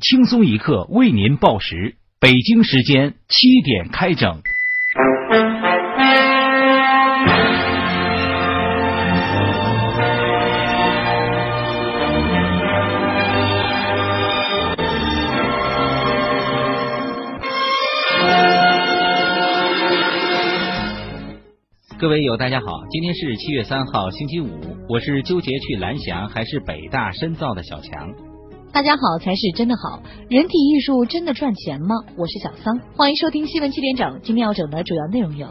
轻松一刻为您报时，北京时间七点开整。各位友，大家好，今天是七月三号，星期五，我是纠结去蓝翔还是北大深造的小强。大家好才是真的好，人体艺术真的赚钱吗？我是小桑，欢迎收听新闻七点整。今天要整的主要内容有：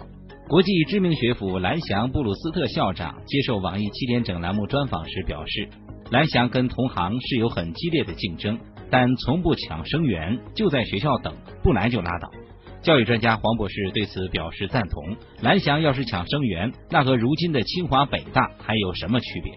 国际知名学府蓝翔布鲁斯特校长接受网易七点整栏目专访时表示，蓝翔跟同行是有很激烈的竞争，但从不抢生源，就在学校等，不来就拉倒。教育专家黄博士对此表示赞同。蓝翔要是抢生源，那和如今的清华北大还有什么区别？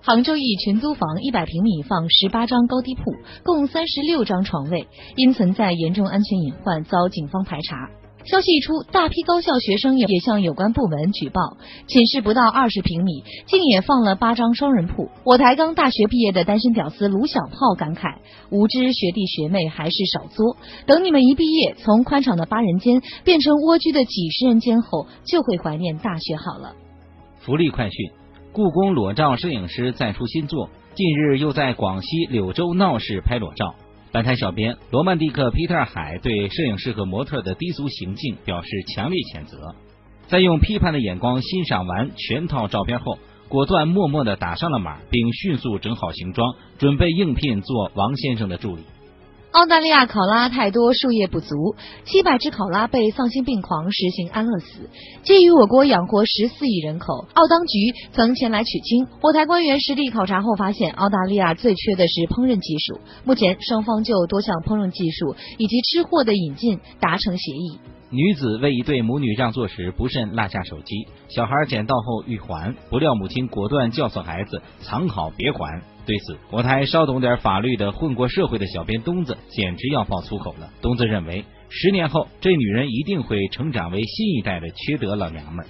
杭州一群租房一百平米放十八张高低铺，共三十六张床位，因存在严重安全隐患，遭警方排查。消息一出，大批高校学生也也向有关部门举报，寝室不到二十平米，竟也放了八张双人铺。我台刚大学毕业的单身屌丝卢小炮感慨：无知学弟学妹还是少作，等你们一毕业，从宽敞的八人间变成蜗居的几十人间后，就会怀念大学好了。福利快讯。故宫裸照摄影师再出新作，近日又在广西柳州闹市拍裸照。本台小编罗曼蒂克皮特海对摄影师和模特的低俗行径表示强烈谴责，在用批判的眼光欣赏完全套照片后，果断默默的打上了码，并迅速整好行装，准备应聘做王先生的助理。澳大利亚考拉太多，树叶不足，七百只考拉被丧心病狂实行安乐死。基于我国养活十四亿人口，澳当局曾前来取经。我台官员实地考察后发现，澳大利亚最缺的是烹饪技术。目前双方就多项烹饪技术以及吃货的引进达成协议。女子为一对母女让座时不慎落下手机，小孩捡到后欲还，不料母亲果断教唆孩子藏好别还。对此，我台稍懂点法律的混过社会的小编东子简直要爆粗口了。东子认为，十年后这女人一定会成长为新一代的缺德老娘们。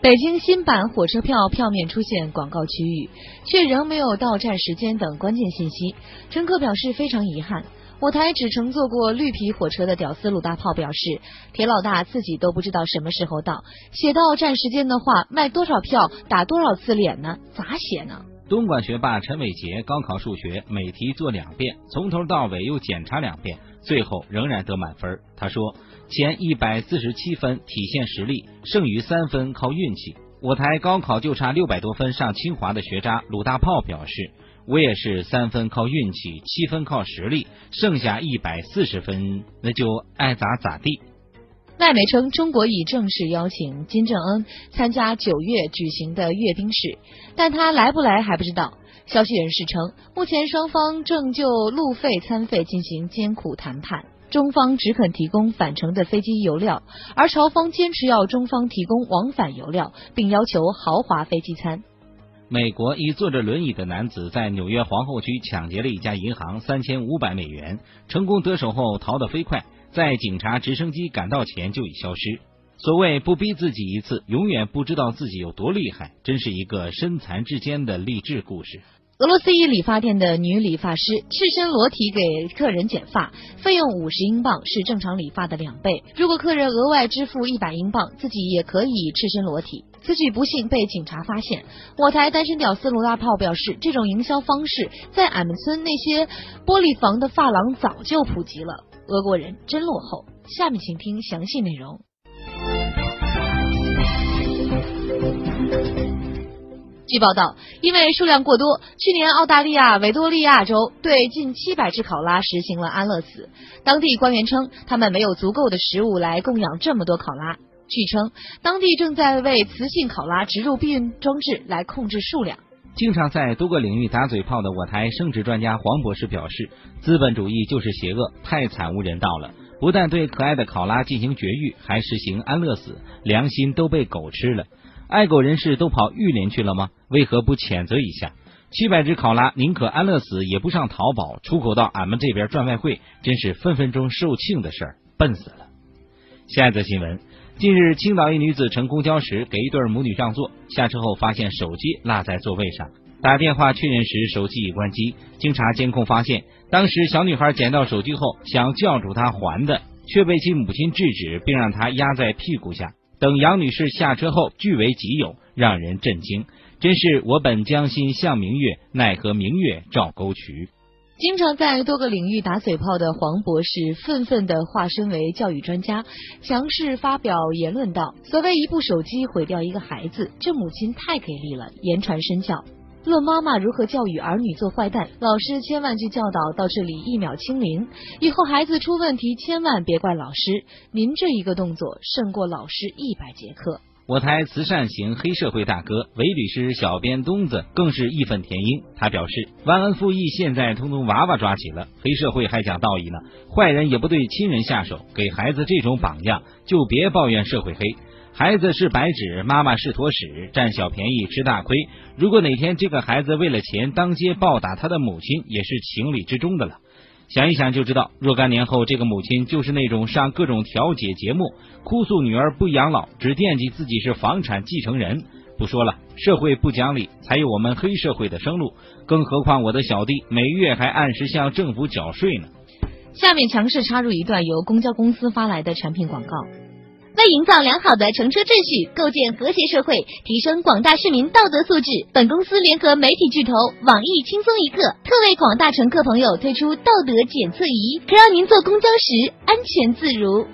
北京新版火车票票面出现广告区域，却仍没有到站时间等关键信息，乘客表示非常遗憾。我台只乘坐过绿皮火车的屌丝鲁大炮表示，铁老大自己都不知道什么时候到，写到站时间的话，卖多少票打多少次脸呢？咋写呢？东莞学霸陈伟杰高考数学每题做两遍，从头到尾又检查两遍，最后仍然得满分。他说，前一百四十七分体现实力，剩余三分靠运气。我台高考就差六百多分上清华的学渣鲁大炮表示。我也是三分靠运气，七分靠实力，剩下一百四十分那就爱咋咋地。外媒称，中国已正式邀请金正恩参加九月举行的阅兵式，但他来不来还不知道。消息人士称，目前双方正就路费、餐费进行艰苦谈判，中方只肯提供返程的飞机油料，而朝方坚持要中方提供往返油料，并要求豪华飞机餐。美国一坐着轮椅的男子在纽约皇后区抢劫了一家银行三千五百美元，成功得手后逃得飞快，在警察直升机赶到前就已消失。所谓不逼自己一次，永远不知道自己有多厉害，真是一个身残志坚的励志故事。俄罗斯一理发店的女理发师赤身裸体给客人剪发，费用五十英镑，是正常理发的两倍。如果客人额外支付一百英镑，自己也可以赤身裸体。此举不幸被警察发现。我台单身屌丝罗大炮表示，这种营销方式在俺们村那些玻璃房的发廊早就普及了。俄国人真落后。下面请听详细内容。据报道，因为数量过多，去年澳大利亚维多利亚州对近七百只考拉实行了安乐死。当地官员称，他们没有足够的食物来供养这么多考拉。据称，当地正在为雌性考拉植入避孕装置来控制数量。经常在多个领域打嘴炮的我台生殖专家黄博士表示，资本主义就是邪恶，太惨无人道了。不但对可爱的考拉进行绝育，还实行安乐死，良心都被狗吃了。爱狗人士都跑玉林去了吗？为何不谴责一下？七百只考拉宁可安乐死，也不上淘宝出口到俺们这边赚外汇，真是分分钟售罄的事儿，笨死了。下一则新闻：近日，青岛一女子乘公交时给一对母女让座，下车后发现手机落在座位上，打电话确认时，手机已关机。经查监控发现，当时小女孩捡到手机后，想叫住她还的，却被其母亲制止，并让她压在屁股下。等杨女士下车后，据为己有，让人震惊。真是我本将心向明月，奈何明月照沟渠。经常在多个领域打嘴炮的黄博士，愤愤地化身为教育专家，强势发表言论道：“所谓一部手机毁掉一个孩子，这母亲太给力了，言传身教。论妈妈如何教育儿女做坏蛋，老师千万句教导到这里一秒清零。以后孩子出问题，千万别怪老师，您这一个动作胜过老师一百节课。”我台慈善型黑社会大哥韦律师小编东子更是义愤填膺，他表示忘恩负义，现在通通娃娃抓起了，黑社会还讲道义呢，坏人也不对亲人下手，给孩子这种榜样，就别抱怨社会黑。孩子是白纸，妈妈是坨屎，占小便宜吃大亏。如果哪天这个孩子为了钱当街暴打他的母亲，也是情理之中的了。想一想就知道，若干年后，这个母亲就是那种上各种调解节目，哭诉女儿不养老，只惦记自己是房产继承人。不说了，社会不讲理，才有我们黑社会的生路。更何况我的小弟每月还按时向政府缴税呢。下面强势插入一段由公交公司发来的产品广告。为营造良好的乘车秩序，构建和谐社会，提升广大市民道德素质，本公司联合媒体巨头网易轻松一刻，特为广大乘客朋友推出道德检测仪，可让您坐公交时安全自如。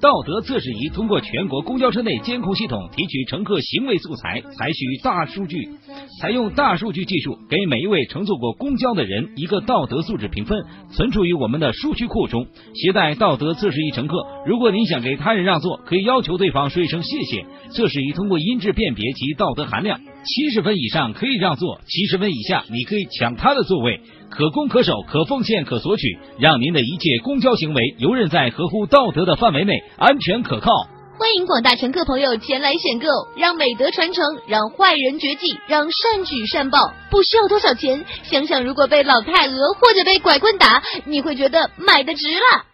道德测试仪通过全国公交车内监控系统提取乘客行为素材，采取大数据，采用大数据技术，给每一位乘坐过公交的人一个道德素质评分，存储于我们的数据库中。携带道德测试仪乘客，如果您想给他人让座，可以要求对方说一声谢谢。测试仪通过音质辨别其道德含量，七十分以上可以让座，七十分以下你可以抢他的座位。可攻可守，可奉献，可索取，让您的一切公交行为游刃在合乎道德的范围内，安全可靠。欢迎广大乘客朋友前来选购，让美德传承，让坏人绝迹，让善举善报。不需要多少钱，想想如果被老太鹅或者被拐棍打，你会觉得买的值了。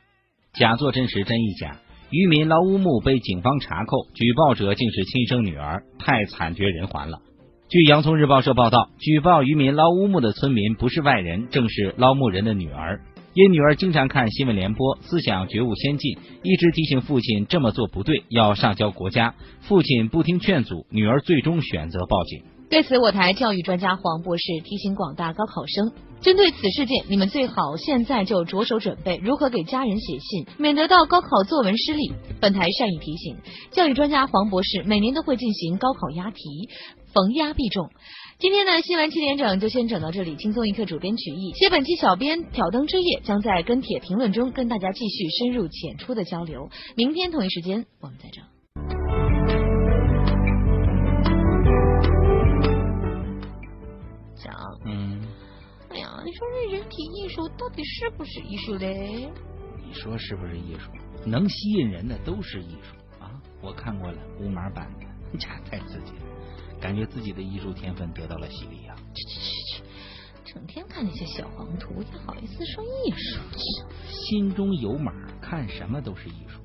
假作真实真亦假，渔民捞乌木被警方查扣，举报者竟是亲生女儿，太惨绝人寰了。据洋葱日报社报道，举报渔民捞乌木的村民不是外人，正是捞木人的女儿。因女儿经常看新闻联播，思想觉悟先进，一直提醒父亲这么做不对，要上交国家。父亲不听劝阻，女儿最终选择报警。对此，我台教育专家黄博士提醒广大高考生，针对此事件，你们最好现在就着手准备如何给家人写信，免得到高考作文失利。本台善意提醒，教育专家黄博士每年都会进行高考押题。逢压必中。今天呢，新闻七点整就先整到这里。轻松一刻，主编曲艺，谢本期小编挑灯之夜，将在跟帖评论中跟大家继续深入浅出的交流。明天同一时间，我们再整。讲，嗯，哎呀，你说这人体艺术到底是不是艺术嘞？你说是不是艺术？能吸引人的都是艺术啊！我看过了无码版的，这太刺激了。感觉自己的艺术天分得到了洗礼啊！去去去去，整天看那些小黄图，也好意思说艺术？心中有码，看什么都是艺术。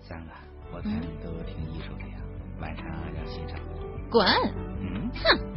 三个，我看你都挺艺术的呀，晚上要欣赏。滚！嗯，哼。